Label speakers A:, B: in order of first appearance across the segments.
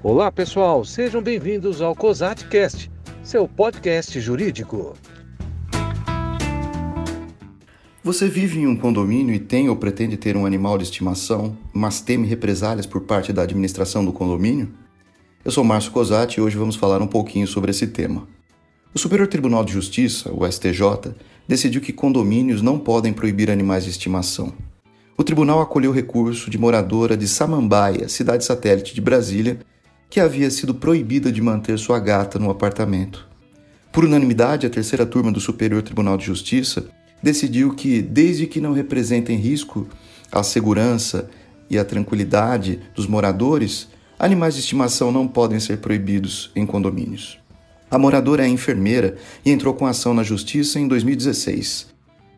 A: Olá, pessoal, sejam bem-vindos ao COSATcast, seu podcast jurídico.
B: Você vive em um condomínio e tem ou pretende ter um animal de estimação, mas teme represálias por parte da administração do condomínio? Eu sou Márcio Cosati e hoje vamos falar um pouquinho sobre esse tema. O Superior Tribunal de Justiça, o STJ, decidiu que condomínios não podem proibir animais de estimação. O tribunal acolheu recurso de moradora de Samambaia, cidade satélite de Brasília, que havia sido proibida de manter sua gata no apartamento. Por unanimidade, a terceira turma do Superior Tribunal de Justiça decidiu que, desde que não representem risco à segurança e à tranquilidade dos moradores, animais de estimação não podem ser proibidos em condomínios. A moradora é enfermeira e entrou com ação na Justiça em 2016.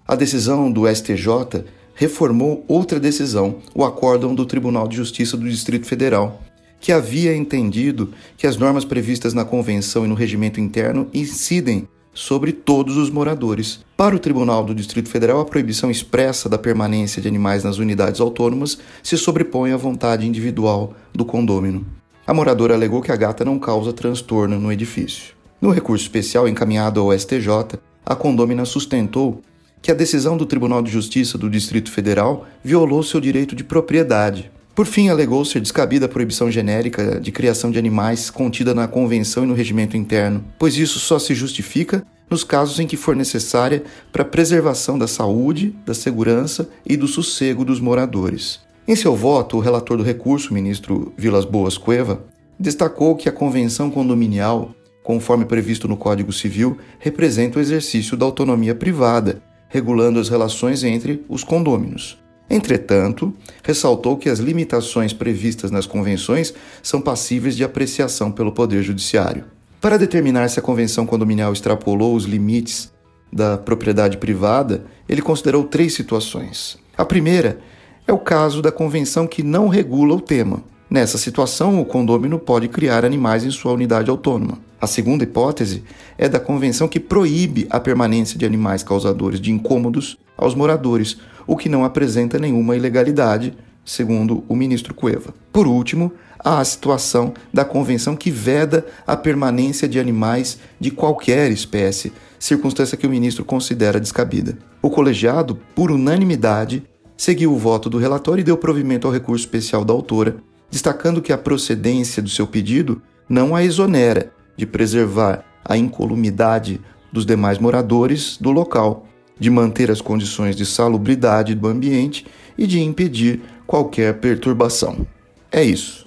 B: A decisão do STJ reformou outra decisão, o acórdão do Tribunal de Justiça do Distrito Federal, que havia entendido que as normas previstas na Convenção e no regimento interno incidem sobre todos os moradores. Para o Tribunal do Distrito Federal, a proibição expressa da permanência de animais nas unidades autônomas se sobrepõe à vontade individual do condômino. A moradora alegou que a gata não causa transtorno no edifício. No recurso especial encaminhado ao STJ, a condômina sustentou que a decisão do Tribunal de Justiça do Distrito Federal violou seu direito de propriedade, por fim, alegou ser descabida a proibição genérica de criação de animais contida na Convenção e no regimento interno, pois isso só se justifica nos casos em que for necessária para a preservação da saúde, da segurança e do sossego dos moradores. Em seu voto, o relator do recurso, ministro Vilas Boas Cueva, destacou que a convenção condominial, conforme previsto no Código Civil, representa o exercício da autonomia privada, regulando as relações entre os condôminos. Entretanto, ressaltou que as limitações previstas nas convenções são passíveis de apreciação pelo Poder Judiciário. Para determinar se a convenção condominial extrapolou os limites da propriedade privada, ele considerou três situações. A primeira é o caso da convenção que não regula o tema. Nessa situação, o condômino pode criar animais em sua unidade autônoma. A segunda hipótese é da convenção que proíbe a permanência de animais causadores de incômodos aos moradores, o que não apresenta nenhuma ilegalidade, segundo o ministro Cueva. Por último, há a situação da convenção que veda a permanência de animais de qualquer espécie, circunstância que o ministro considera descabida. O colegiado, por unanimidade, seguiu o voto do relator e deu provimento ao recurso especial da autora, destacando que a procedência do seu pedido não a exonera de preservar a incolumidade dos demais moradores do local, de manter as condições de salubridade do ambiente e de impedir qualquer perturbação. É isso.